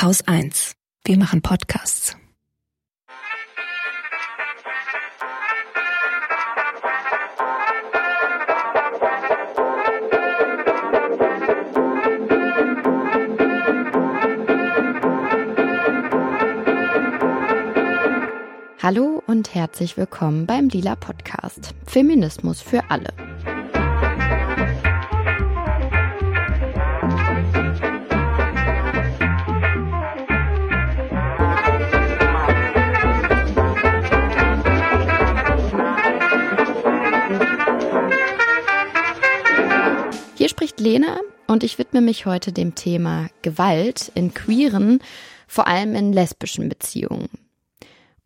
Haus 1. Wir machen Podcasts. Hallo und herzlich willkommen beim Lila Podcast. Feminismus für alle. Spricht Lena und ich widme mich heute dem Thema Gewalt in queeren, vor allem in lesbischen Beziehungen.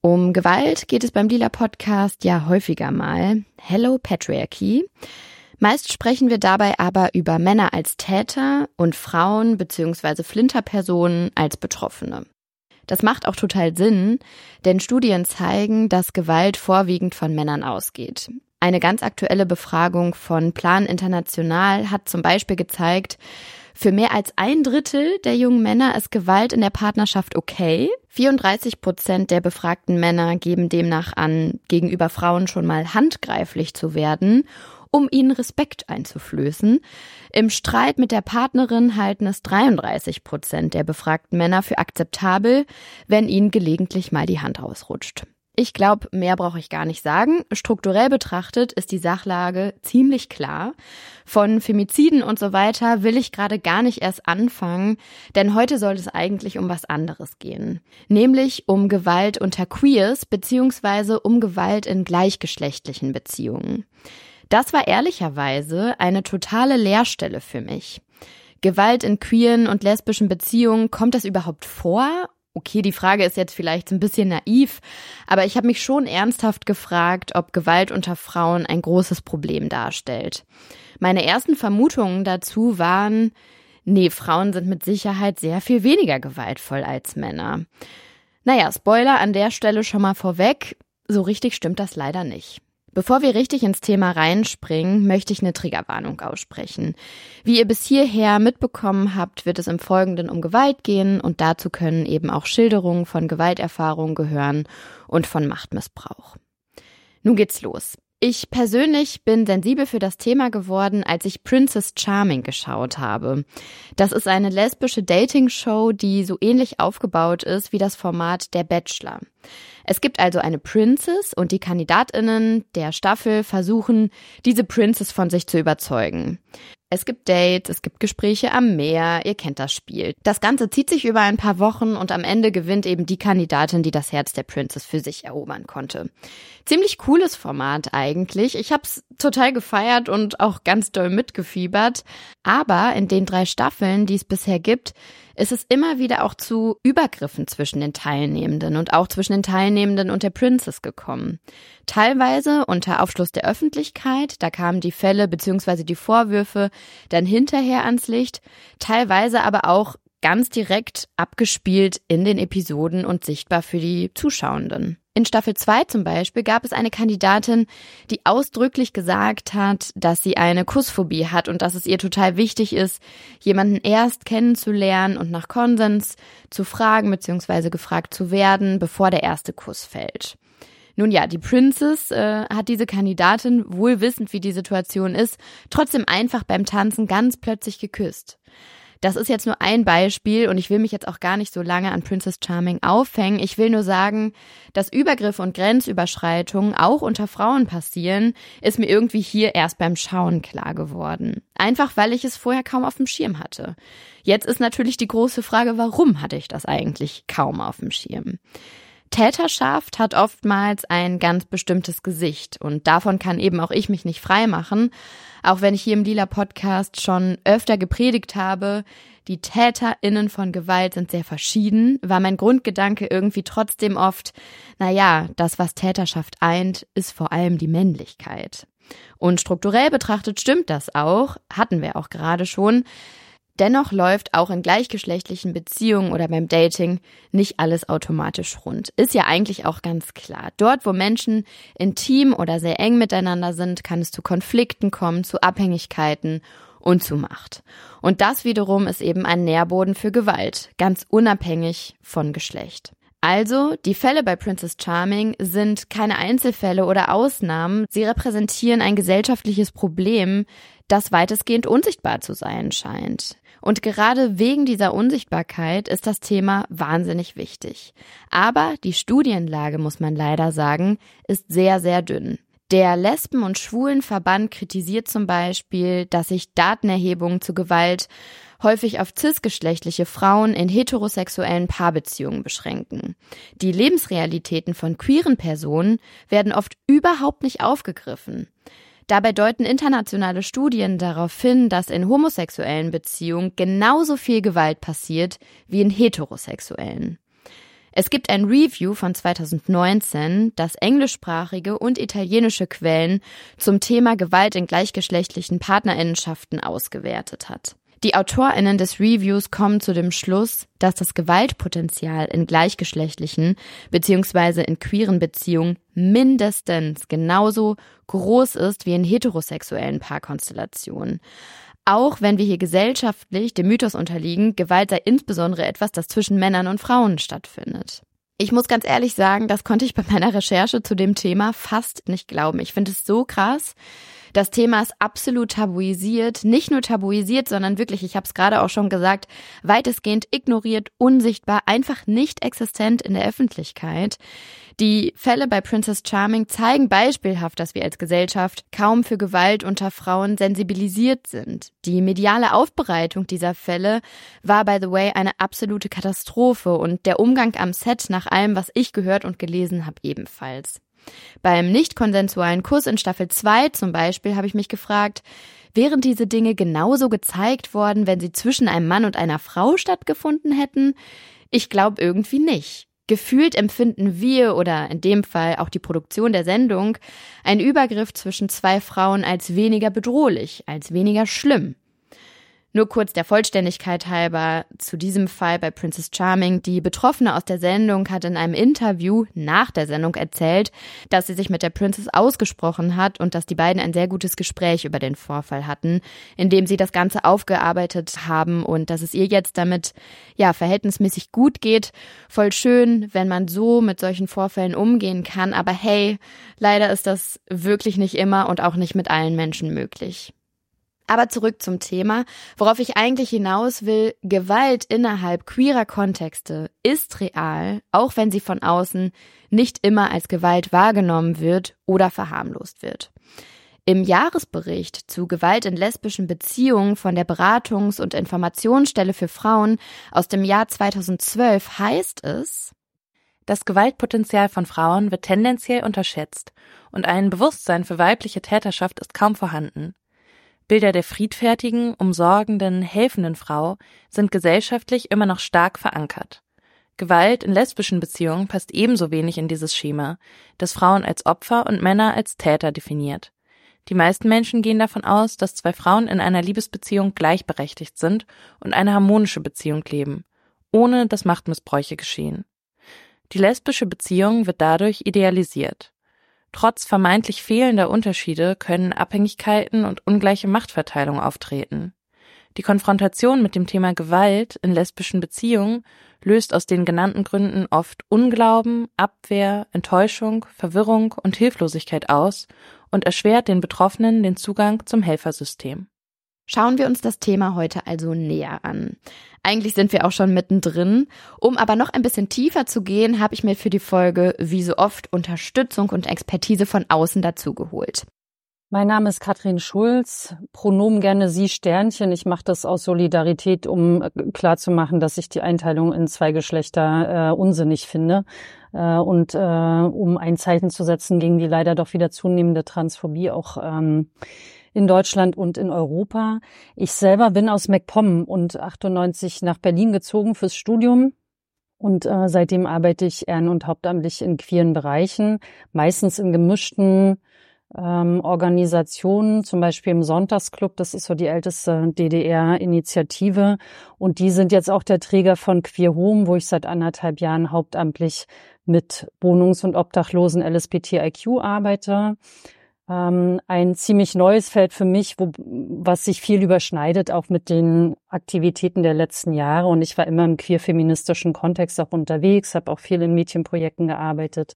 Um Gewalt geht es beim Lila Podcast ja häufiger mal. Hello Patriarchy. Meist sprechen wir dabei aber über Männer als Täter und Frauen bzw. Flinterpersonen als Betroffene. Das macht auch total Sinn, denn Studien zeigen, dass Gewalt vorwiegend von Männern ausgeht. Eine ganz aktuelle Befragung von Plan International hat zum Beispiel gezeigt, für mehr als ein Drittel der jungen Männer ist Gewalt in der Partnerschaft okay. 34 Prozent der befragten Männer geben demnach an, gegenüber Frauen schon mal handgreiflich zu werden, um ihnen Respekt einzuflößen. Im Streit mit der Partnerin halten es 33 Prozent der befragten Männer für akzeptabel, wenn ihnen gelegentlich mal die Hand ausrutscht. Ich glaube, mehr brauche ich gar nicht sagen. Strukturell betrachtet ist die Sachlage ziemlich klar. Von Femiziden und so weiter will ich gerade gar nicht erst anfangen, denn heute soll es eigentlich um was anderes gehen. Nämlich um Gewalt unter Queers beziehungsweise um Gewalt in gleichgeschlechtlichen Beziehungen. Das war ehrlicherweise eine totale Leerstelle für mich. Gewalt in queeren und lesbischen Beziehungen, kommt das überhaupt vor Okay, die Frage ist jetzt vielleicht ein bisschen naiv, aber ich habe mich schon ernsthaft gefragt, ob Gewalt unter Frauen ein großes Problem darstellt. Meine ersten Vermutungen dazu waren, nee, Frauen sind mit Sicherheit sehr viel weniger gewaltvoll als Männer. Naja, Spoiler an der Stelle schon mal vorweg, so richtig stimmt das leider nicht. Bevor wir richtig ins Thema reinspringen, möchte ich eine Triggerwarnung aussprechen. Wie ihr bis hierher mitbekommen habt, wird es im Folgenden um Gewalt gehen und dazu können eben auch Schilderungen von Gewalterfahrungen gehören und von Machtmissbrauch. Nun geht's los. Ich persönlich bin sensibel für das Thema geworden, als ich Princess Charming geschaut habe. Das ist eine lesbische Dating-Show, die so ähnlich aufgebaut ist wie das Format Der Bachelor. Es gibt also eine Princess und die Kandidatinnen der Staffel versuchen, diese Princess von sich zu überzeugen. Es gibt Dates, es gibt Gespräche am Meer, ihr kennt das Spiel. Das Ganze zieht sich über ein paar Wochen und am Ende gewinnt eben die Kandidatin, die das Herz der Princess für sich erobern konnte. Ziemlich cooles Format eigentlich. Ich hab's total gefeiert und auch ganz doll mitgefiebert. Aber in den drei Staffeln, die es bisher gibt, ist es immer wieder auch zu Übergriffen zwischen den Teilnehmenden und auch zwischen den Teilnehmenden und der Princess gekommen. Teilweise unter Aufschluss der Öffentlichkeit, da kamen die Fälle bzw. die Vorwürfe dann hinterher ans Licht, teilweise aber auch ganz direkt abgespielt in den Episoden und sichtbar für die Zuschauenden. In Staffel 2 zum Beispiel gab es eine Kandidatin, die ausdrücklich gesagt hat, dass sie eine Kussphobie hat und dass es ihr total wichtig ist, jemanden erst kennenzulernen und nach Konsens zu fragen bzw. gefragt zu werden, bevor der erste Kuss fällt. Nun ja, die Princess äh, hat diese Kandidatin, wohl wissend wie die Situation ist, trotzdem einfach beim Tanzen ganz plötzlich geküsst. Das ist jetzt nur ein Beispiel und ich will mich jetzt auch gar nicht so lange an Princess Charming aufhängen. Ich will nur sagen, dass Übergriffe und Grenzüberschreitungen auch unter Frauen passieren, ist mir irgendwie hier erst beim Schauen klar geworden. Einfach weil ich es vorher kaum auf dem Schirm hatte. Jetzt ist natürlich die große Frage, warum hatte ich das eigentlich kaum auf dem Schirm? Täterschaft hat oftmals ein ganz bestimmtes Gesicht und davon kann eben auch ich mich nicht frei machen, auch wenn ich hier im Lila Podcast schon öfter gepredigt habe, die TäterInnen von Gewalt sind sehr verschieden, war mein Grundgedanke irgendwie trotzdem oft, na ja, das, was Täterschaft eint, ist vor allem die Männlichkeit. Und strukturell betrachtet stimmt das auch, hatten wir auch gerade schon. Dennoch läuft auch in gleichgeschlechtlichen Beziehungen oder beim Dating nicht alles automatisch rund. Ist ja eigentlich auch ganz klar. Dort, wo Menschen intim oder sehr eng miteinander sind, kann es zu Konflikten kommen, zu Abhängigkeiten Unzumacht. Und das wiederum ist eben ein Nährboden für Gewalt, ganz unabhängig von Geschlecht. Also, die Fälle bei Princess Charming sind keine Einzelfälle oder Ausnahmen, sie repräsentieren ein gesellschaftliches Problem, das weitestgehend unsichtbar zu sein scheint. Und gerade wegen dieser Unsichtbarkeit ist das Thema wahnsinnig wichtig. Aber die Studienlage, muss man leider sagen, ist sehr, sehr dünn. Der Lesben- und Schwulenverband kritisiert zum Beispiel, dass sich Datenerhebungen zu Gewalt häufig auf cisgeschlechtliche Frauen in heterosexuellen Paarbeziehungen beschränken. Die Lebensrealitäten von queeren Personen werden oft überhaupt nicht aufgegriffen. Dabei deuten internationale Studien darauf hin, dass in homosexuellen Beziehungen genauso viel Gewalt passiert wie in heterosexuellen. Es gibt ein Review von 2019, das englischsprachige und italienische Quellen zum Thema Gewalt in gleichgeschlechtlichen Partnerinnenschaften ausgewertet hat. Die AutorInnen des Reviews kommen zu dem Schluss, dass das Gewaltpotenzial in gleichgeschlechtlichen bzw. in queeren Beziehungen mindestens genauso groß ist wie in heterosexuellen Paarkonstellationen. Auch wenn wir hier gesellschaftlich dem Mythos unterliegen, Gewalt sei insbesondere etwas, das zwischen Männern und Frauen stattfindet. Ich muss ganz ehrlich sagen, das konnte ich bei meiner Recherche zu dem Thema fast nicht glauben. Ich finde es so krass, das Thema ist absolut tabuisiert, nicht nur tabuisiert, sondern wirklich, ich habe es gerade auch schon gesagt, weitestgehend ignoriert, unsichtbar, einfach nicht existent in der Öffentlichkeit. Die Fälle bei Princess Charming zeigen beispielhaft, dass wir als Gesellschaft kaum für Gewalt unter Frauen sensibilisiert sind. Die mediale Aufbereitung dieser Fälle war, by the way, eine absolute Katastrophe und der Umgang am Set nach allem, was ich gehört und gelesen habe, ebenfalls. Beim nicht konsensualen Kuss in Staffel 2 zum Beispiel habe ich mich gefragt, wären diese Dinge genauso gezeigt worden, wenn sie zwischen einem Mann und einer Frau stattgefunden hätten? Ich glaube irgendwie nicht. Gefühlt empfinden wir oder in dem Fall auch die Produktion der Sendung einen Übergriff zwischen zwei Frauen als weniger bedrohlich, als weniger schlimm. Nur kurz der Vollständigkeit halber zu diesem Fall bei Princess Charming. Die Betroffene aus der Sendung hat in einem Interview nach der Sendung erzählt, dass sie sich mit der Princess ausgesprochen hat und dass die beiden ein sehr gutes Gespräch über den Vorfall hatten, in dem sie das Ganze aufgearbeitet haben und dass es ihr jetzt damit, ja, verhältnismäßig gut geht. Voll schön, wenn man so mit solchen Vorfällen umgehen kann. Aber hey, leider ist das wirklich nicht immer und auch nicht mit allen Menschen möglich. Aber zurück zum Thema, worauf ich eigentlich hinaus will, Gewalt innerhalb queerer Kontexte ist real, auch wenn sie von außen nicht immer als Gewalt wahrgenommen wird oder verharmlost wird. Im Jahresbericht zu Gewalt in lesbischen Beziehungen von der Beratungs- und Informationsstelle für Frauen aus dem Jahr 2012 heißt es, das Gewaltpotenzial von Frauen wird tendenziell unterschätzt und ein Bewusstsein für weibliche Täterschaft ist kaum vorhanden. Bilder der friedfertigen, umsorgenden, helfenden Frau sind gesellschaftlich immer noch stark verankert. Gewalt in lesbischen Beziehungen passt ebenso wenig in dieses Schema, das Frauen als Opfer und Männer als Täter definiert. Die meisten Menschen gehen davon aus, dass zwei Frauen in einer Liebesbeziehung gleichberechtigt sind und eine harmonische Beziehung leben, ohne dass Machtmissbräuche geschehen. Die lesbische Beziehung wird dadurch idealisiert. Trotz vermeintlich fehlender Unterschiede können Abhängigkeiten und ungleiche Machtverteilung auftreten. Die Konfrontation mit dem Thema Gewalt in lesbischen Beziehungen löst aus den genannten Gründen oft Unglauben, Abwehr, Enttäuschung, Verwirrung und Hilflosigkeit aus und erschwert den Betroffenen den Zugang zum Helfersystem. Schauen wir uns das Thema heute also näher an. Eigentlich sind wir auch schon mittendrin. Um aber noch ein bisschen tiefer zu gehen, habe ich mir für die Folge wie so oft Unterstützung und Expertise von außen dazugeholt. Mein Name ist Katrin Schulz, Pronomen gerne Sie Sternchen. Ich mache das aus Solidarität, um äh, klarzumachen, dass ich die Einteilung in zwei Geschlechter äh, unsinnig finde äh, und äh, um ein Zeichen zu setzen gegen die leider doch wieder zunehmende Transphobie auch ähm, in Deutschland und in Europa. Ich selber bin aus MacPom und 98 nach Berlin gezogen fürs Studium. Und äh, seitdem arbeite ich ehren- und hauptamtlich in queeren Bereichen, meistens in gemischten ähm, Organisationen, zum Beispiel im Sonntagsclub, das ist so die älteste DDR-Initiative. Und die sind jetzt auch der Träger von Queer Home, wo ich seit anderthalb Jahren hauptamtlich mit Wohnungs- und Obdachlosen LSBTIQ arbeite. Ähm, ein ziemlich neues Feld für mich, wo, was sich viel überschneidet, auch mit den Aktivitäten der letzten Jahre. Und ich war immer im queer-feministischen Kontext auch unterwegs, habe auch viel in Mädchenprojekten gearbeitet.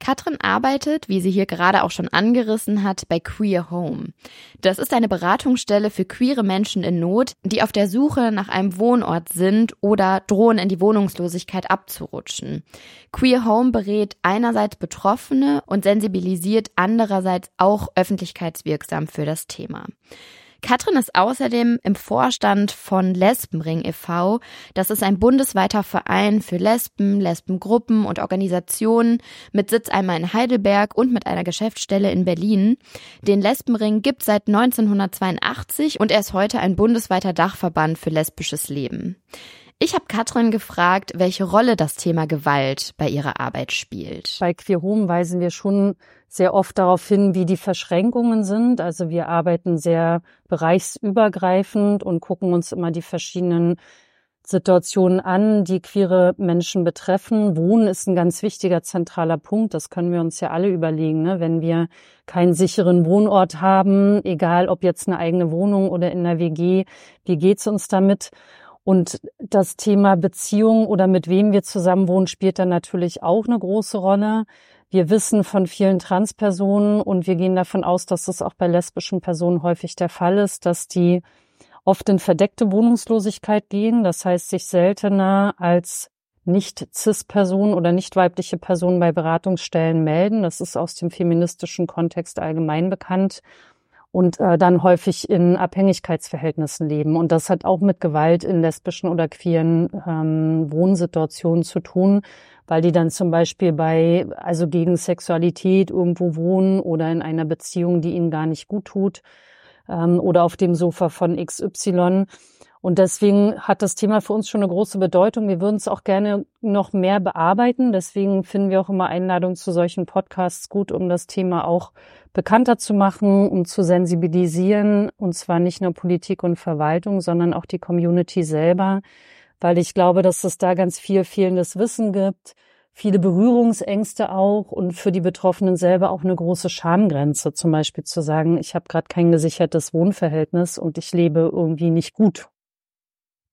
Katrin arbeitet, wie sie hier gerade auch schon angerissen hat, bei Queer Home. Das ist eine Beratungsstelle für queere Menschen in Not, die auf der Suche nach einem Wohnort sind oder drohen in die Wohnungslosigkeit abzurutschen. Queer Home berät einerseits Betroffene und sensibilisiert andererseits auch öffentlichkeitswirksam für das Thema. Katrin ist außerdem im Vorstand von Lesbenring e.V. Das ist ein bundesweiter Verein für Lesben, Lesbengruppen und Organisationen mit Sitz einmal in Heidelberg und mit einer Geschäftsstelle in Berlin. Den Lesbenring gibt seit 1982 und er ist heute ein bundesweiter Dachverband für lesbisches Leben. Ich habe Katrin gefragt, welche Rolle das Thema Gewalt bei ihrer Arbeit spielt. Bei Queer Home weisen wir schon sehr oft darauf hin, wie die Verschränkungen sind. Also wir arbeiten sehr bereichsübergreifend und gucken uns immer die verschiedenen Situationen an, die queere Menschen betreffen. Wohnen ist ein ganz wichtiger zentraler Punkt. Das können wir uns ja alle überlegen. Ne? Wenn wir keinen sicheren Wohnort haben, egal ob jetzt eine eigene Wohnung oder in der WG, wie geht's uns damit? Und das Thema Beziehung oder mit wem wir zusammen wohnen, spielt dann natürlich auch eine große Rolle. Wir wissen von vielen Transpersonen und wir gehen davon aus, dass das auch bei lesbischen Personen häufig der Fall ist, dass die oft in verdeckte Wohnungslosigkeit gehen. Das heißt, sich seltener als nicht cis-Personen oder nicht weibliche Personen bei Beratungsstellen melden. Das ist aus dem feministischen Kontext allgemein bekannt und äh, dann häufig in Abhängigkeitsverhältnissen leben. Und das hat auch mit Gewalt in lesbischen oder queeren ähm, Wohnsituationen zu tun, weil die dann zum Beispiel bei, also gegen Sexualität irgendwo wohnen oder in einer Beziehung, die ihnen gar nicht gut tut ähm, oder auf dem Sofa von XY. Und deswegen hat das Thema für uns schon eine große Bedeutung. Wir würden es auch gerne noch mehr bearbeiten. Deswegen finden wir auch immer Einladungen zu solchen Podcasts gut, um das Thema auch bekannter zu machen, um zu sensibilisieren. Und zwar nicht nur Politik und Verwaltung, sondern auch die Community selber. Weil ich glaube, dass es da ganz viel fehlendes Wissen gibt, viele Berührungsängste auch und für die Betroffenen selber auch eine große Schamgrenze. Zum Beispiel zu sagen, ich habe gerade kein gesichertes Wohnverhältnis und ich lebe irgendwie nicht gut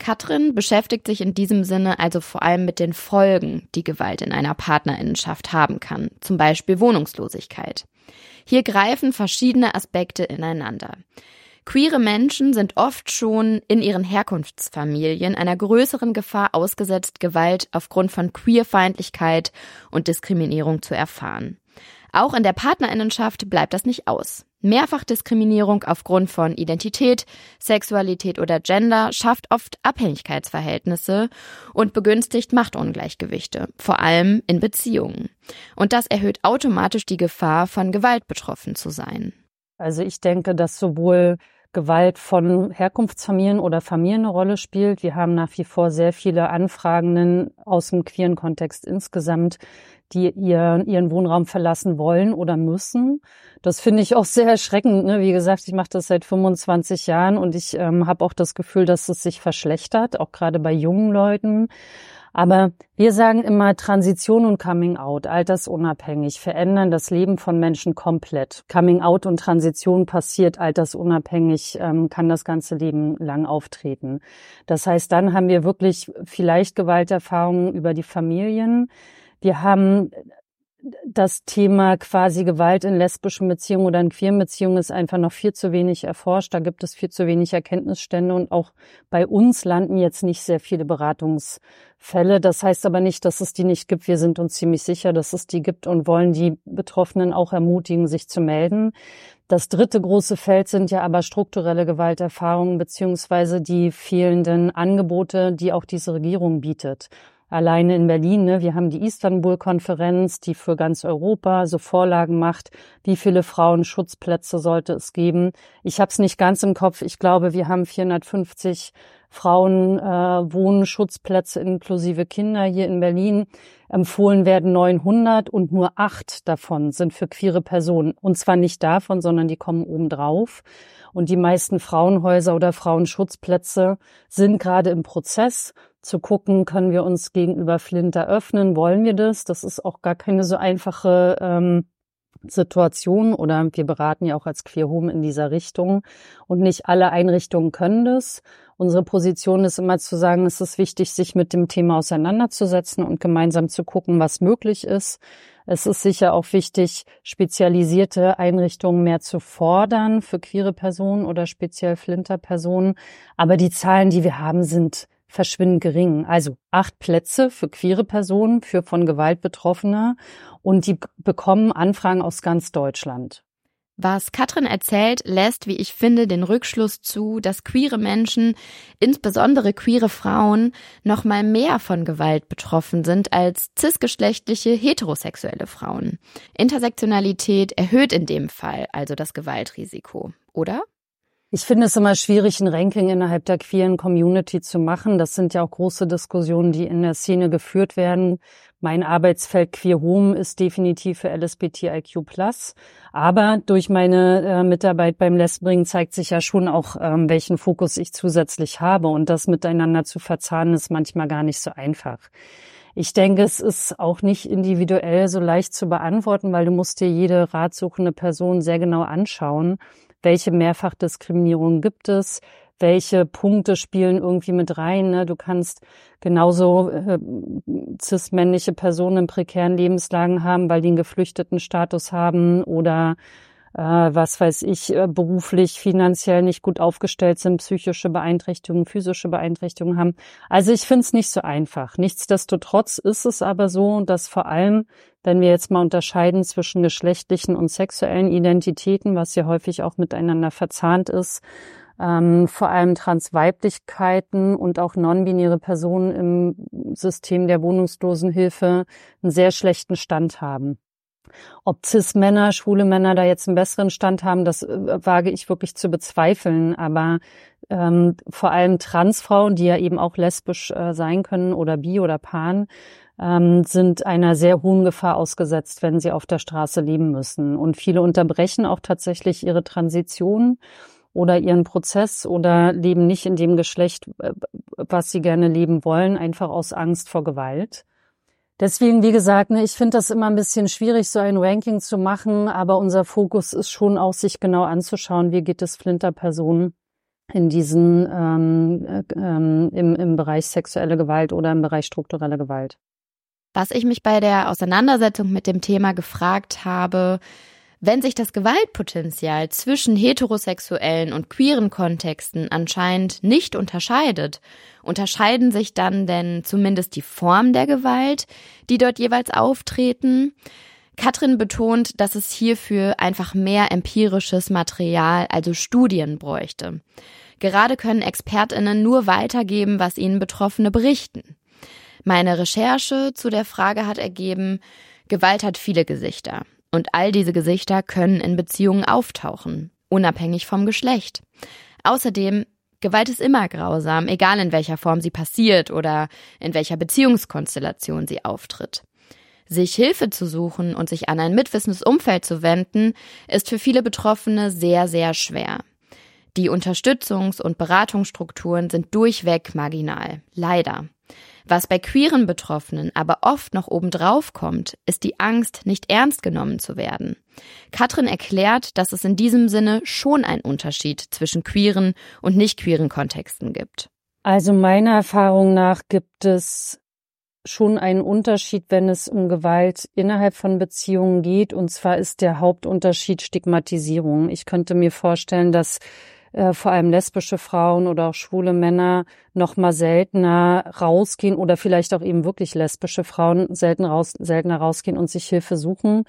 Katrin beschäftigt sich in diesem Sinne also vor allem mit den Folgen, die Gewalt in einer Partnerinnenschaft haben kann, zum Beispiel Wohnungslosigkeit. Hier greifen verschiedene Aspekte ineinander. Queere Menschen sind oft schon in ihren Herkunftsfamilien einer größeren Gefahr ausgesetzt, Gewalt aufgrund von Queerfeindlichkeit und Diskriminierung zu erfahren. Auch in der Partnerinnenschaft bleibt das nicht aus. Mehrfachdiskriminierung aufgrund von Identität, Sexualität oder Gender schafft oft Abhängigkeitsverhältnisse und begünstigt Machtungleichgewichte, vor allem in Beziehungen. Und das erhöht automatisch die Gefahr, von Gewalt betroffen zu sein. Also ich denke, dass sowohl Gewalt von Herkunftsfamilien oder Familien eine Rolle spielt. Wir haben nach wie vor sehr viele Anfragenden aus dem queeren Kontext insgesamt, die ihr, ihren Wohnraum verlassen wollen oder müssen. Das finde ich auch sehr erschreckend. Ne? Wie gesagt, ich mache das seit 25 Jahren und ich ähm, habe auch das Gefühl, dass es sich verschlechtert, auch gerade bei jungen Leuten. Aber wir sagen immer, Transition und Coming Out, altersunabhängig, verändern das Leben von Menschen komplett. Coming Out und Transition passiert altersunabhängig, ähm, kann das ganze Leben lang auftreten. Das heißt, dann haben wir wirklich vielleicht Gewalterfahrungen über die Familien. Wir haben das Thema quasi Gewalt in lesbischen Beziehungen oder in queeren Beziehungen ist einfach noch viel zu wenig erforscht. Da gibt es viel zu wenig Erkenntnisstände und auch bei uns landen jetzt nicht sehr viele Beratungsfälle. Das heißt aber nicht, dass es die nicht gibt. Wir sind uns ziemlich sicher, dass es die gibt und wollen die Betroffenen auch ermutigen, sich zu melden. Das dritte große Feld sind ja aber strukturelle Gewalterfahrungen beziehungsweise die fehlenden Angebote, die auch diese Regierung bietet alleine in Berlin. Ne? Wir haben die Istanbul-Konferenz, die für ganz Europa so Vorlagen macht. Wie viele Frauenschutzplätze sollte es geben? Ich habe es nicht ganz im Kopf. Ich glaube, wir haben 450 Frauenwohnschutzplätze äh, inklusive Kinder hier in Berlin. Empfohlen werden 900 und nur acht davon sind für queere Personen. Und zwar nicht davon, sondern die kommen obendrauf. Und die meisten Frauenhäuser oder Frauenschutzplätze sind gerade im Prozess zu gucken, können wir uns gegenüber Flint öffnen, wollen wir das? Das ist auch gar keine so einfache ähm, Situation oder wir beraten ja auch als Queer Home in dieser Richtung und nicht alle Einrichtungen können das. Unsere Position ist immer zu sagen, es ist wichtig, sich mit dem Thema auseinanderzusetzen und gemeinsam zu gucken, was möglich ist. Es ist sicher auch wichtig, spezialisierte Einrichtungen mehr zu fordern für queere Personen oder speziell Flinterpersonen. Aber die Zahlen, die wir haben, sind verschwindend gering. Also acht Plätze für queere Personen, für von Gewalt Betroffene und die bekommen Anfragen aus ganz Deutschland. Was Katrin erzählt, lässt, wie ich finde, den Rückschluss zu, dass queere Menschen, insbesondere queere Frauen, noch mal mehr von Gewalt betroffen sind als cisgeschlechtliche heterosexuelle Frauen. Intersektionalität erhöht in dem Fall also das Gewaltrisiko, oder? Ich finde es immer schwierig, ein Ranking innerhalb der queeren Community zu machen. Das sind ja auch große Diskussionen, die in der Szene geführt werden. Mein Arbeitsfeld Queer Home ist definitiv für LSBTIQ+. Aber durch meine äh, Mitarbeit beim Lesbring zeigt sich ja schon auch, ähm, welchen Fokus ich zusätzlich habe. Und das miteinander zu verzahnen, ist manchmal gar nicht so einfach. Ich denke, es ist auch nicht individuell so leicht zu beantworten, weil du musst dir jede ratsuchende Person sehr genau anschauen welche Mehrfachdiskriminierung gibt es, welche Punkte spielen irgendwie mit rein. Ne? Du kannst genauso äh, cis-männliche Personen in prekären Lebenslagen haben, weil die einen geflüchteten Status haben oder äh, was weiß ich, äh, beruflich, finanziell nicht gut aufgestellt sind, psychische Beeinträchtigungen, physische Beeinträchtigungen haben. Also ich finde es nicht so einfach. Nichtsdestotrotz ist es aber so, dass vor allem, wenn wir jetzt mal unterscheiden zwischen geschlechtlichen und sexuellen Identitäten, was ja häufig auch miteinander verzahnt ist, ähm, vor allem Transweiblichkeiten und auch non-binäre Personen im System der Wohnungslosenhilfe einen sehr schlechten Stand haben. Ob Cis-Männer, schwule Männer da jetzt einen besseren Stand haben, das äh, wage ich wirklich zu bezweifeln. Aber ähm, vor allem Transfrauen, die ja eben auch lesbisch äh, sein können oder bi oder pan, ähm, sind einer sehr hohen Gefahr ausgesetzt, wenn sie auf der Straße leben müssen. Und viele unterbrechen auch tatsächlich ihre Transition oder ihren Prozess oder leben nicht in dem Geschlecht, äh, was sie gerne leben wollen, einfach aus Angst vor Gewalt. Deswegen, wie gesagt, ne, ich finde das immer ein bisschen schwierig, so ein Ranking zu machen, aber unser Fokus ist schon auch, sich genau anzuschauen, wie geht es Flinterpersonen in diesen ähm, äh, ähm, im, im Bereich sexuelle Gewalt oder im Bereich strukturelle Gewalt. Was ich mich bei der Auseinandersetzung mit dem Thema gefragt habe, wenn sich das Gewaltpotenzial zwischen heterosexuellen und queeren Kontexten anscheinend nicht unterscheidet, unterscheiden sich dann denn zumindest die Form der Gewalt, die dort jeweils auftreten? Katrin betont, dass es hierfür einfach mehr empirisches Material, also Studien bräuchte. Gerade können Expertinnen nur weitergeben, was ihnen Betroffene berichten. Meine Recherche zu der Frage hat ergeben, Gewalt hat viele Gesichter. Und all diese Gesichter können in Beziehungen auftauchen, unabhängig vom Geschlecht. Außerdem, Gewalt ist immer grausam, egal in welcher Form sie passiert oder in welcher Beziehungskonstellation sie auftritt. Sich Hilfe zu suchen und sich an ein mitwissendes Umfeld zu wenden, ist für viele Betroffene sehr, sehr schwer. Die Unterstützungs- und Beratungsstrukturen sind durchweg marginal. Leider. Was bei queeren Betroffenen aber oft noch obendrauf kommt, ist die Angst, nicht ernst genommen zu werden. Katrin erklärt, dass es in diesem Sinne schon einen Unterschied zwischen queeren und nicht queeren Kontexten gibt. Also meiner Erfahrung nach gibt es schon einen Unterschied, wenn es um Gewalt innerhalb von Beziehungen geht. Und zwar ist der Hauptunterschied Stigmatisierung. Ich könnte mir vorstellen, dass äh, vor allem lesbische Frauen oder auch schwule Männer noch mal seltener rausgehen oder vielleicht auch eben wirklich lesbische Frauen selten raus, seltener rausgehen und sich Hilfe suchen,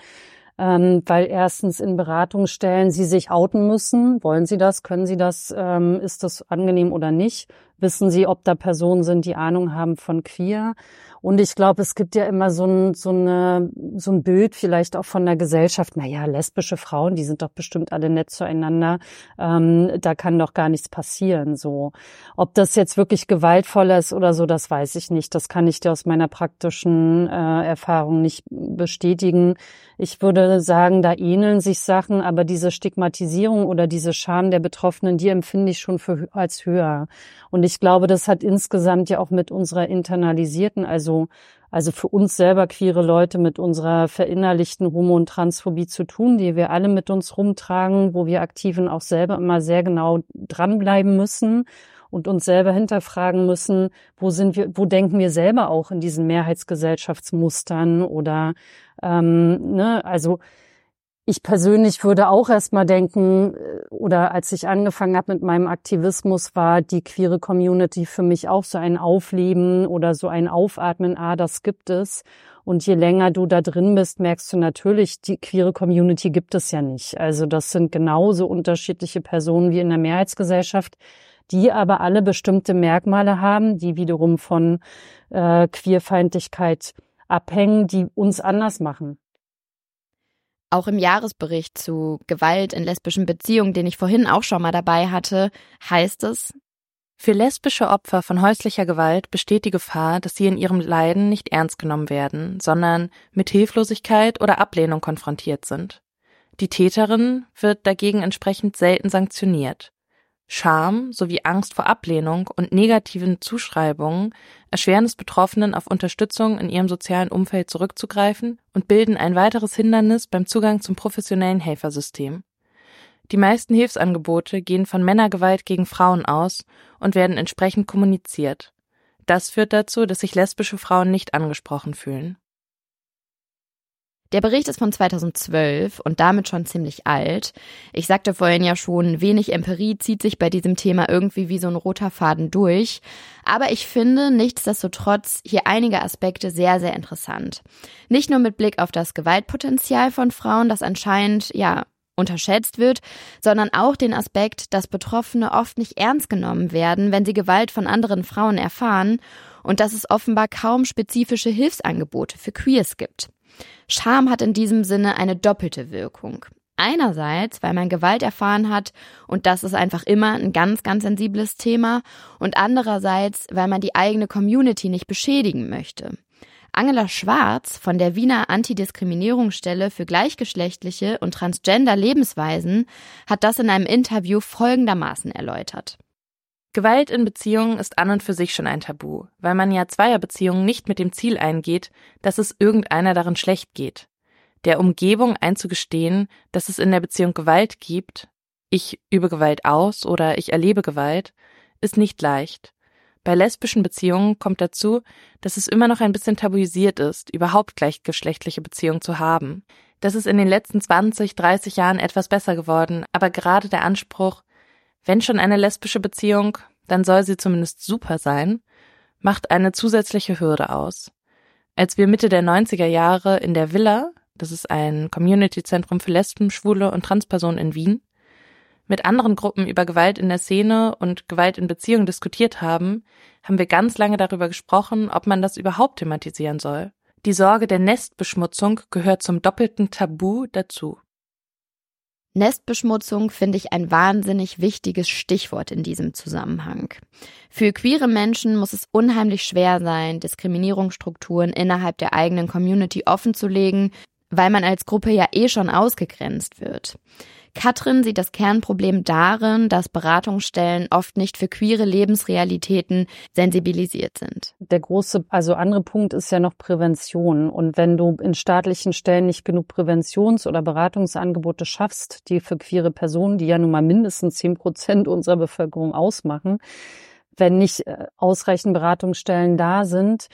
ähm, weil erstens in Beratungsstellen sie sich outen müssen. Wollen sie das? Können sie das? Ähm, ist das angenehm oder nicht? Wissen sie, ob da Personen sind, die Ahnung haben von queer? Und ich glaube, es gibt ja immer so ein, so, eine, so ein Bild vielleicht auch von der Gesellschaft. Naja, lesbische Frauen, die sind doch bestimmt alle nett zueinander. Ähm, da kann doch gar nichts passieren. So, ob das jetzt wirklich gewaltvoll ist oder so, das weiß ich nicht. Das kann ich dir aus meiner praktischen äh, Erfahrung nicht bestätigen. Ich würde sagen, da ähneln sich Sachen, aber diese Stigmatisierung oder diese Scham der Betroffenen, die empfinde ich schon für, als höher. Und ich ich glaube, das hat insgesamt ja auch mit unserer internalisierten, also also für uns selber queere Leute mit unserer verinnerlichten Homo- und Transphobie zu tun, die wir alle mit uns rumtragen, wo wir Aktiven auch selber immer sehr genau dranbleiben müssen und uns selber hinterfragen müssen, wo sind wir, wo denken wir selber auch in diesen Mehrheitsgesellschaftsmustern oder ähm, ne, also ich persönlich würde auch erstmal denken, äh, oder als ich angefangen habe mit meinem Aktivismus, war die queere Community für mich auch so ein Aufleben oder so ein Aufatmen, ah, das gibt es. Und je länger du da drin bist, merkst du natürlich, die queere Community gibt es ja nicht. Also das sind genauso unterschiedliche Personen wie in der Mehrheitsgesellschaft, die aber alle bestimmte Merkmale haben, die wiederum von äh, Queerfeindlichkeit abhängen, die uns anders machen. Auch im Jahresbericht zu Gewalt in lesbischen Beziehungen, den ich vorhin auch schon mal dabei hatte, heißt es, für lesbische Opfer von häuslicher Gewalt besteht die Gefahr, dass sie in ihrem Leiden nicht ernst genommen werden, sondern mit Hilflosigkeit oder Ablehnung konfrontiert sind. Die Täterin wird dagegen entsprechend selten sanktioniert. Scham sowie Angst vor Ablehnung und negativen Zuschreibungen erschweren es Betroffenen, auf Unterstützung in ihrem sozialen Umfeld zurückzugreifen und bilden ein weiteres Hindernis beim Zugang zum professionellen Helfersystem. Die meisten Hilfsangebote gehen von Männergewalt gegen Frauen aus und werden entsprechend kommuniziert. Das führt dazu, dass sich lesbische Frauen nicht angesprochen fühlen. Der Bericht ist von 2012 und damit schon ziemlich alt. Ich sagte vorhin ja schon, wenig Empirie zieht sich bei diesem Thema irgendwie wie so ein roter Faden durch. Aber ich finde nichtsdestotrotz hier einige Aspekte sehr, sehr interessant. Nicht nur mit Blick auf das Gewaltpotenzial von Frauen, das anscheinend, ja, unterschätzt wird, sondern auch den Aspekt, dass Betroffene oft nicht ernst genommen werden, wenn sie Gewalt von anderen Frauen erfahren und dass es offenbar kaum spezifische Hilfsangebote für Queers gibt. Scham hat in diesem Sinne eine doppelte Wirkung. Einerseits, weil man Gewalt erfahren hat und das ist einfach immer ein ganz, ganz sensibles Thema und andererseits, weil man die eigene Community nicht beschädigen möchte. Angela Schwarz von der Wiener Antidiskriminierungsstelle für gleichgeschlechtliche und transgender Lebensweisen hat das in einem Interview folgendermaßen erläutert. Gewalt in Beziehungen ist an und für sich schon ein Tabu, weil man ja Zweierbeziehungen nicht mit dem Ziel eingeht, dass es irgendeiner darin schlecht geht. Der Umgebung einzugestehen, dass es in der Beziehung Gewalt gibt, ich übe Gewalt aus oder ich erlebe Gewalt, ist nicht leicht. Bei lesbischen Beziehungen kommt dazu, dass es immer noch ein bisschen tabuisiert ist, überhaupt gleichgeschlechtliche Beziehungen zu haben. Das ist in den letzten 20, 30 Jahren etwas besser geworden, aber gerade der Anspruch, wenn schon eine lesbische Beziehung, dann soll sie zumindest super sein, macht eine zusätzliche Hürde aus. Als wir Mitte der 90er Jahre in der Villa, das ist ein Community-Zentrum für Lesben, Schwule und Transpersonen in Wien, mit anderen Gruppen über Gewalt in der Szene und Gewalt in Beziehungen diskutiert haben, haben wir ganz lange darüber gesprochen, ob man das überhaupt thematisieren soll. Die Sorge der Nestbeschmutzung gehört zum doppelten Tabu dazu. Nestbeschmutzung finde ich ein wahnsinnig wichtiges Stichwort in diesem Zusammenhang. Für queere Menschen muss es unheimlich schwer sein, Diskriminierungsstrukturen innerhalb der eigenen Community offenzulegen, weil man als Gruppe ja eh schon ausgegrenzt wird. Katrin sieht das Kernproblem darin, dass Beratungsstellen oft nicht für queere Lebensrealitäten sensibilisiert sind. Der große, also andere Punkt ist ja noch Prävention. Und wenn du in staatlichen Stellen nicht genug Präventions- oder Beratungsangebote schaffst, die für queere Personen, die ja nun mal mindestens zehn Prozent unserer Bevölkerung ausmachen, wenn nicht äh, ausreichend Beratungsstellen da sind,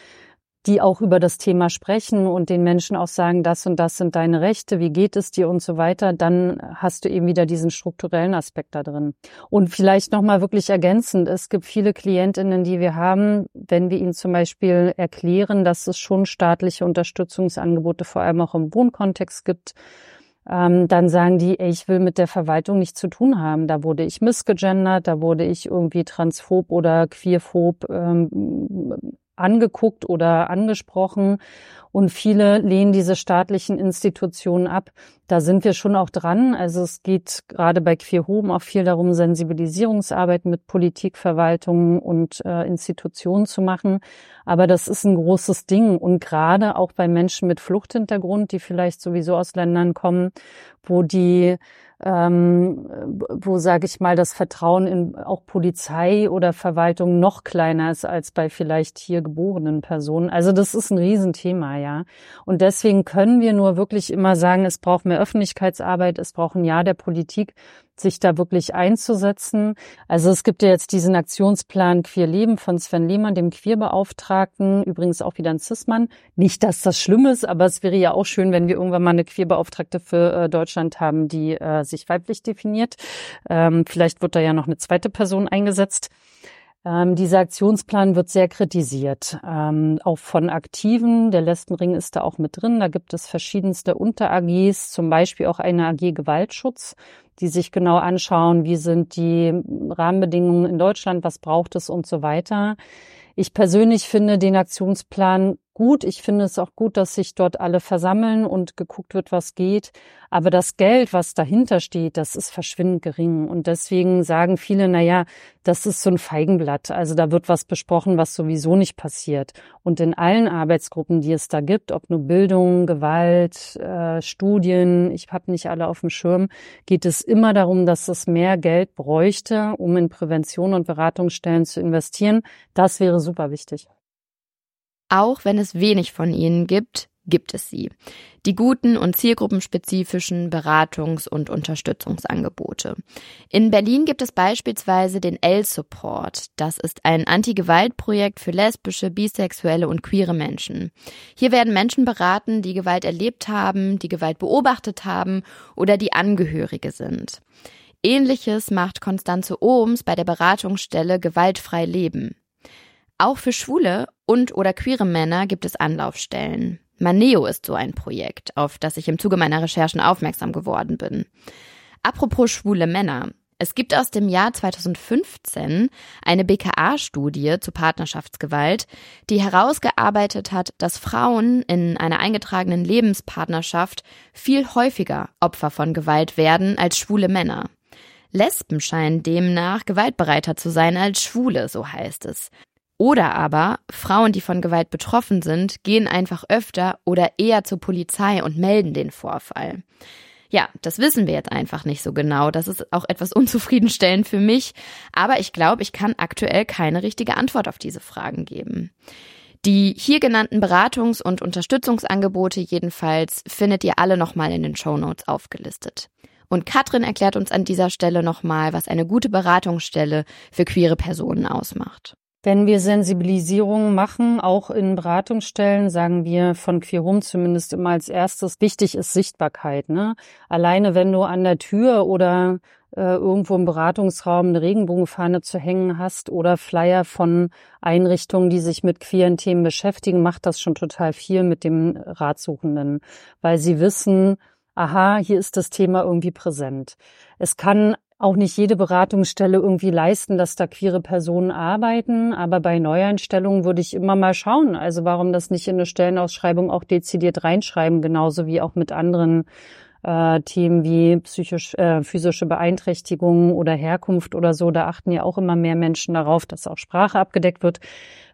die auch über das Thema sprechen und den Menschen auch sagen, das und das sind deine Rechte, wie geht es dir und so weiter, dann hast du eben wieder diesen strukturellen Aspekt da drin. Und vielleicht nochmal wirklich ergänzend, es gibt viele Klientinnen, die wir haben, wenn wir ihnen zum Beispiel erklären, dass es schon staatliche Unterstützungsangebote vor allem auch im Wohnkontext gibt, ähm, dann sagen die, ey, ich will mit der Verwaltung nichts zu tun haben. Da wurde ich missgegendert, da wurde ich irgendwie transphob oder queerphob ähm, angeguckt oder angesprochen und viele lehnen diese staatlichen Institutionen ab. Da sind wir schon auch dran. Also es geht gerade bei Queer Home auch viel darum, Sensibilisierungsarbeit mit Politik, Verwaltung und äh, Institutionen zu machen. Aber das ist ein großes Ding und gerade auch bei Menschen mit Fluchthintergrund, die vielleicht sowieso aus Ländern kommen, wo die ähm, wo, sage ich mal, das Vertrauen in auch Polizei oder Verwaltung noch kleiner ist als bei vielleicht hier geborenen Personen. Also das ist ein Riesenthema, ja. Und deswegen können wir nur wirklich immer sagen, es braucht mehr Öffentlichkeitsarbeit, es braucht ein Jahr der Politik, sich da wirklich einzusetzen. Also es gibt ja jetzt diesen Aktionsplan Queer Leben von Sven Lehmann, dem Queerbeauftragten, übrigens auch wieder ein Cis-Mann. Nicht, dass das schlimm ist, aber es wäre ja auch schön, wenn wir irgendwann mal eine Queerbeauftragte für äh, Deutschland haben, die äh, sich weiblich definiert. Ähm, vielleicht wird da ja noch eine zweite Person eingesetzt. Ähm, dieser Aktionsplan wird sehr kritisiert, ähm, auch von Aktiven. Der Lesbenring ist da auch mit drin. Da gibt es verschiedenste Unter-AGs, zum Beispiel auch eine AG Gewaltschutz, die sich genau anschauen, wie sind die Rahmenbedingungen in Deutschland, was braucht es und so weiter. Ich persönlich finde den Aktionsplan gut. Ich finde es auch gut, dass sich dort alle versammeln und geguckt wird, was geht. Aber das Geld, was dahinter steht, das ist verschwindend gering. Und deswegen sagen viele, na ja, das ist so ein Feigenblatt. Also da wird was besprochen, was sowieso nicht passiert. Und in allen Arbeitsgruppen, die es da gibt, ob nur Bildung, Gewalt, äh, Studien, ich habe nicht alle auf dem Schirm, geht es immer darum, dass es mehr Geld bräuchte, um in Prävention und Beratungsstellen zu investieren. Das wäre super wichtig. Auch wenn es wenig von ihnen gibt, gibt es sie. Die guten und zielgruppenspezifischen Beratungs- und Unterstützungsangebote. In Berlin gibt es beispielsweise den L-Support. Das ist ein Anti-Gewalt-Projekt für lesbische, bisexuelle und queere Menschen. Hier werden Menschen beraten, die Gewalt erlebt haben, die Gewalt beobachtet haben oder die Angehörige sind. Ähnliches macht Konstanze Ohms bei der Beratungsstelle Gewaltfrei Leben. Auch für schwule und oder queere Männer gibt es Anlaufstellen. Maneo ist so ein Projekt, auf das ich im Zuge meiner Recherchen aufmerksam geworden bin. Apropos schwule Männer. Es gibt aus dem Jahr 2015 eine BKA-Studie zu Partnerschaftsgewalt, die herausgearbeitet hat, dass Frauen in einer eingetragenen Lebenspartnerschaft viel häufiger Opfer von Gewalt werden als schwule Männer. Lesben scheinen demnach gewaltbereiter zu sein als Schwule, so heißt es. Oder aber Frauen, die von Gewalt betroffen sind, gehen einfach öfter oder eher zur Polizei und melden den Vorfall. Ja, das wissen wir jetzt einfach nicht so genau. Das ist auch etwas unzufriedenstellend für mich. Aber ich glaube, ich kann aktuell keine richtige Antwort auf diese Fragen geben. Die hier genannten Beratungs- und Unterstützungsangebote jedenfalls findet ihr alle nochmal in den Show Notes aufgelistet. Und Katrin erklärt uns an dieser Stelle nochmal, was eine gute Beratungsstelle für queere Personen ausmacht. Wenn wir Sensibilisierung machen, auch in Beratungsstellen, sagen wir von Queer Home zumindest immer als erstes, wichtig ist Sichtbarkeit. Ne? Alleine wenn du an der Tür oder äh, irgendwo im Beratungsraum eine Regenbogenfahne zu hängen hast oder Flyer von Einrichtungen, die sich mit queeren Themen beschäftigen, macht das schon total viel mit dem Ratsuchenden, weil sie wissen, aha, hier ist das Thema irgendwie präsent. Es kann auch nicht jede Beratungsstelle irgendwie leisten, dass da queere Personen arbeiten. Aber bei Neueinstellungen würde ich immer mal schauen. Also warum das nicht in eine Stellenausschreibung auch dezidiert reinschreiben, genauso wie auch mit anderen äh, Themen wie psychisch, äh, physische Beeinträchtigungen oder Herkunft oder so. Da achten ja auch immer mehr Menschen darauf, dass auch Sprache abgedeckt wird.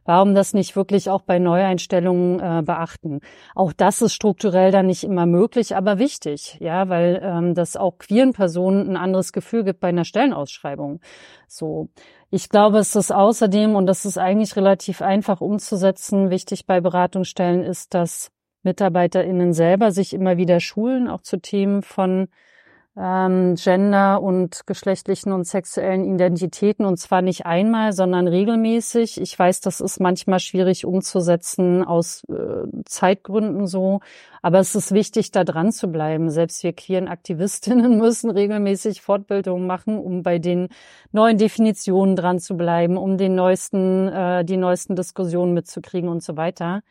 Warum das nicht wirklich auch bei Neueinstellungen äh, beachten? Auch das ist strukturell dann nicht immer möglich, aber wichtig, ja, weil ähm, das auch queeren Personen ein anderes Gefühl gibt bei einer Stellenausschreibung. So. Ich glaube, es ist außerdem, und das ist eigentlich relativ einfach umzusetzen, wichtig bei Beratungsstellen ist, dass MitarbeiterInnen selber sich immer wieder schulen, auch zu Themen von ähm, Gender und geschlechtlichen und sexuellen Identitäten und zwar nicht einmal, sondern regelmäßig. Ich weiß, das ist manchmal schwierig umzusetzen aus äh, Zeitgründen so, aber es ist wichtig, da dran zu bleiben. Selbst wir queeren Aktivistinnen müssen regelmäßig Fortbildungen machen, um bei den neuen Definitionen dran zu bleiben, um den neuesten, äh, die neuesten Diskussionen mitzukriegen und so weiter.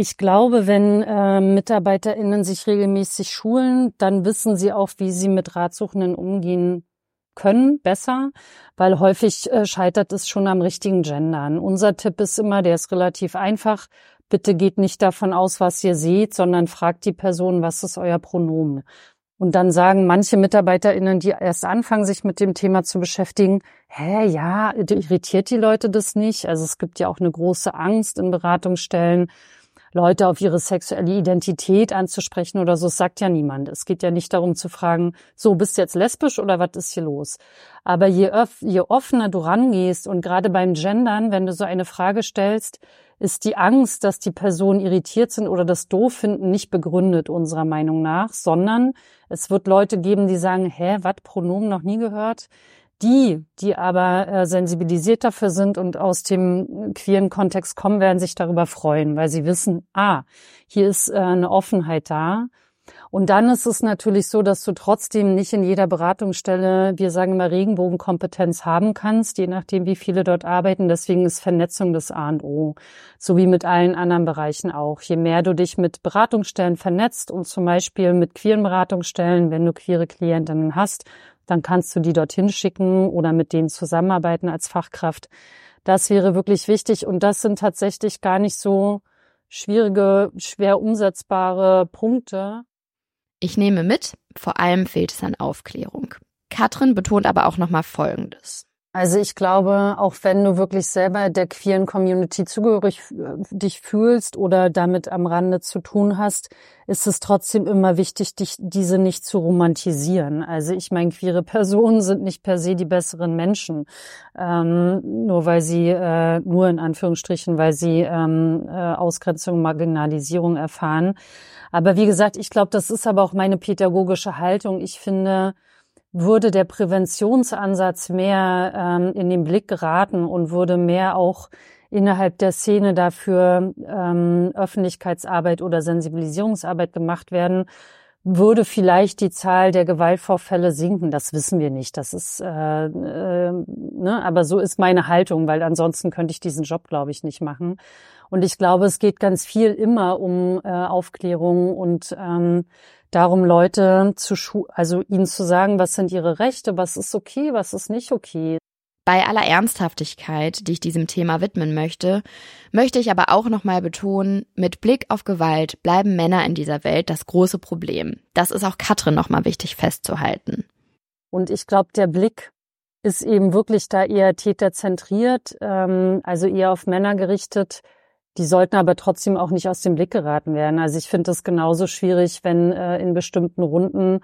Ich glaube, wenn äh, MitarbeiterInnen sich regelmäßig schulen, dann wissen sie auch, wie sie mit Ratsuchenden umgehen können, besser, weil häufig äh, scheitert es schon am richtigen Gendern. Unser Tipp ist immer, der ist relativ einfach. Bitte geht nicht davon aus, was ihr seht, sondern fragt die Person, was ist euer Pronomen? Und dann sagen manche MitarbeiterInnen, die erst anfangen, sich mit dem Thema zu beschäftigen, hä, ja, irritiert die Leute das nicht? Also es gibt ja auch eine große Angst in Beratungsstellen, Leute auf ihre sexuelle Identität anzusprechen oder so, das sagt ja niemand. Es geht ja nicht darum zu fragen, so bist du jetzt lesbisch oder was ist hier los? Aber je, je offener du rangehst und gerade beim Gendern, wenn du so eine Frage stellst, ist die Angst, dass die Personen irritiert sind oder das doof finden, nicht begründet unserer Meinung nach, sondern es wird Leute geben, die sagen, hä, was, Pronomen noch nie gehört? Die, die aber äh, sensibilisiert dafür sind und aus dem queeren Kontext kommen, werden sich darüber freuen, weil sie wissen, ah, hier ist äh, eine Offenheit da und dann ist es natürlich so, dass du trotzdem nicht in jeder Beratungsstelle, wir sagen immer Regenbogenkompetenz haben kannst, je nachdem, wie viele dort arbeiten. Deswegen ist Vernetzung das A und O, so wie mit allen anderen Bereichen auch. Je mehr du dich mit Beratungsstellen vernetzt und zum Beispiel mit queeren Beratungsstellen, wenn du queere Klientinnen hast, dann kannst du die dorthin schicken oder mit denen zusammenarbeiten als Fachkraft. Das wäre wirklich wichtig und das sind tatsächlich gar nicht so schwierige, schwer umsetzbare Punkte, ich nehme mit, vor allem fehlt es an Aufklärung. Katrin betont aber auch nochmal Folgendes. Also ich glaube, auch wenn du wirklich selber der queeren Community zugehörig äh, dich fühlst oder damit am Rande zu tun hast, ist es trotzdem immer wichtig, dich diese nicht zu romantisieren. Also ich meine, queere Personen sind nicht per se die besseren Menschen, ähm, nur weil sie, äh, nur in Anführungsstrichen, weil sie ähm, äh, Ausgrenzung, Marginalisierung erfahren. Aber wie gesagt, ich glaube, das ist aber auch meine pädagogische Haltung. Ich finde, würde der Präventionsansatz mehr ähm, in den Blick geraten und würde mehr auch innerhalb der Szene dafür ähm, Öffentlichkeitsarbeit oder Sensibilisierungsarbeit gemacht werden, würde vielleicht die Zahl der Gewaltvorfälle sinken. Das wissen wir nicht. Das ist, äh, äh, ne? aber so ist meine Haltung, weil ansonsten könnte ich diesen Job, glaube ich, nicht machen. Und ich glaube, es geht ganz viel immer um äh, Aufklärung und ähm, darum, Leute zu schu also ihnen zu sagen, was sind ihre Rechte, was ist okay, was ist nicht okay. Bei aller Ernsthaftigkeit, die ich diesem Thema widmen möchte, möchte ich aber auch nochmal betonen, mit Blick auf Gewalt bleiben Männer in dieser Welt das große Problem. Das ist auch Katrin nochmal wichtig festzuhalten. Und ich glaube, der Blick ist eben wirklich da eher täterzentriert, ähm, also eher auf Männer gerichtet, die sollten aber trotzdem auch nicht aus dem Blick geraten werden. Also ich finde das genauso schwierig, wenn äh, in bestimmten Runden,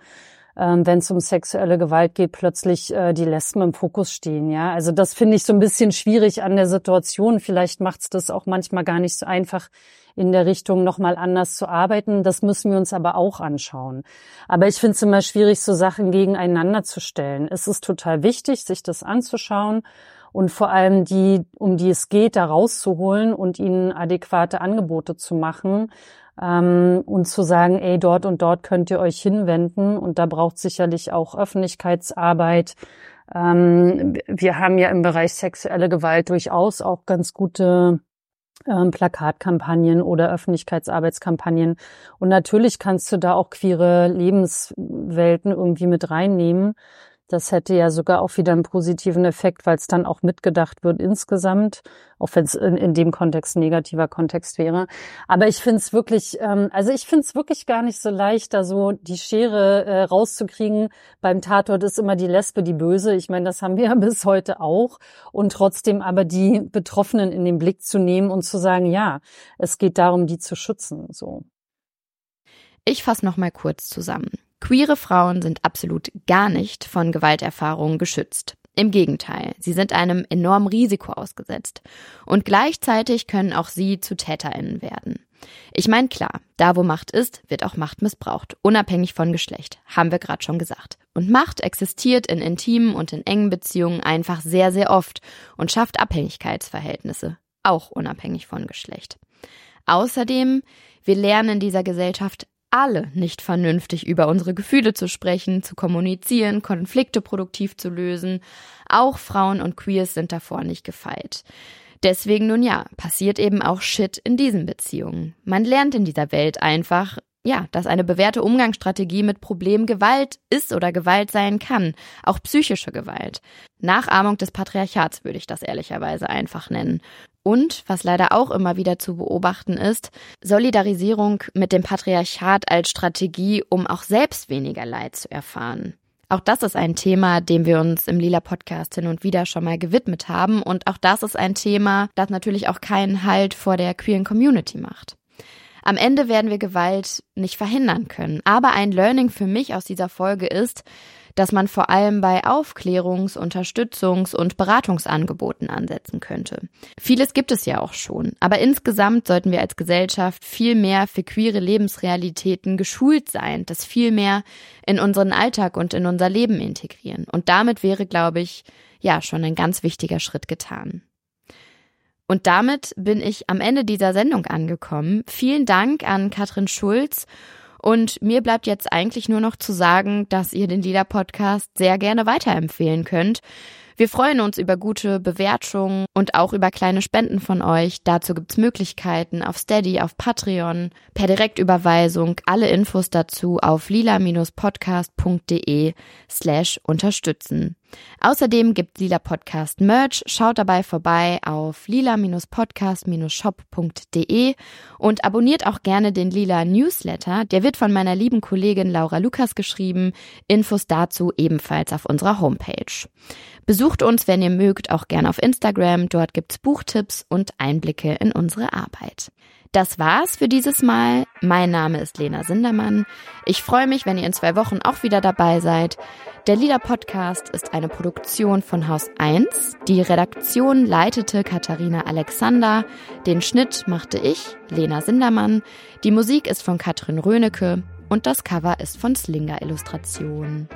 ähm, wenn es um sexuelle Gewalt geht, plötzlich äh, die Lesben im Fokus stehen. Ja, also das finde ich so ein bisschen schwierig an der Situation. Vielleicht macht es das auch manchmal gar nicht so einfach, in der Richtung nochmal anders zu arbeiten. Das müssen wir uns aber auch anschauen. Aber ich finde es immer schwierig, so Sachen gegeneinander zu stellen. Es ist total wichtig, sich das anzuschauen und vor allem die, um die es geht, da rauszuholen und ihnen adäquate Angebote zu machen ähm, und zu sagen, ey, dort und dort könnt ihr euch hinwenden und da braucht sicherlich auch Öffentlichkeitsarbeit. Ähm, wir haben ja im Bereich sexuelle Gewalt durchaus auch ganz gute ähm, Plakatkampagnen oder Öffentlichkeitsarbeitskampagnen. Und natürlich kannst du da auch queere Lebenswelten irgendwie mit reinnehmen. Das hätte ja sogar auch wieder einen positiven Effekt, weil es dann auch mitgedacht wird insgesamt, auch wenn es in, in, dem Kontext negativer Kontext wäre. Aber ich finde es wirklich, ähm, also ich finde es wirklich gar nicht so leicht, da so die Schere äh, rauszukriegen. Beim Tatort ist immer die Lesbe die Böse. Ich meine, das haben wir ja bis heute auch. Und trotzdem aber die Betroffenen in den Blick zu nehmen und zu sagen, ja, es geht darum, die zu schützen. So. Ich fasse noch mal kurz zusammen. Queere Frauen sind absolut gar nicht von Gewalterfahrungen geschützt. Im Gegenteil, sie sind einem enormen Risiko ausgesetzt. Und gleichzeitig können auch sie zu Täterinnen werden. Ich meine, klar, da wo Macht ist, wird auch Macht missbraucht, unabhängig von Geschlecht, haben wir gerade schon gesagt. Und Macht existiert in intimen und in engen Beziehungen einfach sehr, sehr oft und schafft Abhängigkeitsverhältnisse, auch unabhängig von Geschlecht. Außerdem, wir lernen in dieser Gesellschaft alle nicht vernünftig über unsere Gefühle zu sprechen, zu kommunizieren, Konflikte produktiv zu lösen. Auch Frauen und Queers sind davor nicht gefeit. Deswegen nun ja, passiert eben auch Shit in diesen Beziehungen. Man lernt in dieser Welt einfach, ja, dass eine bewährte Umgangsstrategie mit Problem Gewalt ist oder Gewalt sein kann, auch psychische Gewalt. Nachahmung des Patriarchats würde ich das ehrlicherweise einfach nennen. Und, was leider auch immer wieder zu beobachten ist, Solidarisierung mit dem Patriarchat als Strategie, um auch selbst weniger Leid zu erfahren. Auch das ist ein Thema, dem wir uns im Lila Podcast hin und wieder schon mal gewidmet haben. Und auch das ist ein Thema, das natürlich auch keinen Halt vor der queeren Community macht. Am Ende werden wir Gewalt nicht verhindern können. Aber ein Learning für mich aus dieser Folge ist, dass man vor allem bei Aufklärungs-, Unterstützungs- und Beratungsangeboten ansetzen könnte. Vieles gibt es ja auch schon, aber insgesamt sollten wir als Gesellschaft viel mehr für queere Lebensrealitäten geschult sein, das viel mehr in unseren Alltag und in unser Leben integrieren. Und damit wäre, glaube ich, ja, schon ein ganz wichtiger Schritt getan. Und damit bin ich am Ende dieser Sendung angekommen. Vielen Dank an Katrin Schulz. Und mir bleibt jetzt eigentlich nur noch zu sagen, dass ihr den Lieder Podcast sehr gerne weiterempfehlen könnt. Wir freuen uns über gute Bewertungen und auch über kleine Spenden von euch. Dazu gibt's Möglichkeiten auf Steady, auf Patreon, per Direktüberweisung. Alle Infos dazu auf lila-podcast.de slash unterstützen. Außerdem gibt Lila Podcast Merch. Schaut dabei vorbei auf lila-podcast-shop.de und abonniert auch gerne den Lila Newsletter. Der wird von meiner lieben Kollegin Laura Lukas geschrieben. Infos dazu ebenfalls auf unserer Homepage. Besucht uns, wenn ihr mögt, auch gerne auf Instagram. Dort gibt's Buchtipps und Einblicke in unsere Arbeit. Das war's für dieses Mal. Mein Name ist Lena Sindermann. Ich freue mich, wenn ihr in zwei Wochen auch wieder dabei seid. Der Lieder Podcast ist eine Produktion von Haus 1. Die Redaktion leitete Katharina Alexander. Den Schnitt machte ich, Lena Sindermann. Die Musik ist von Katrin Rönecke und das Cover ist von Slinger Illustrationen.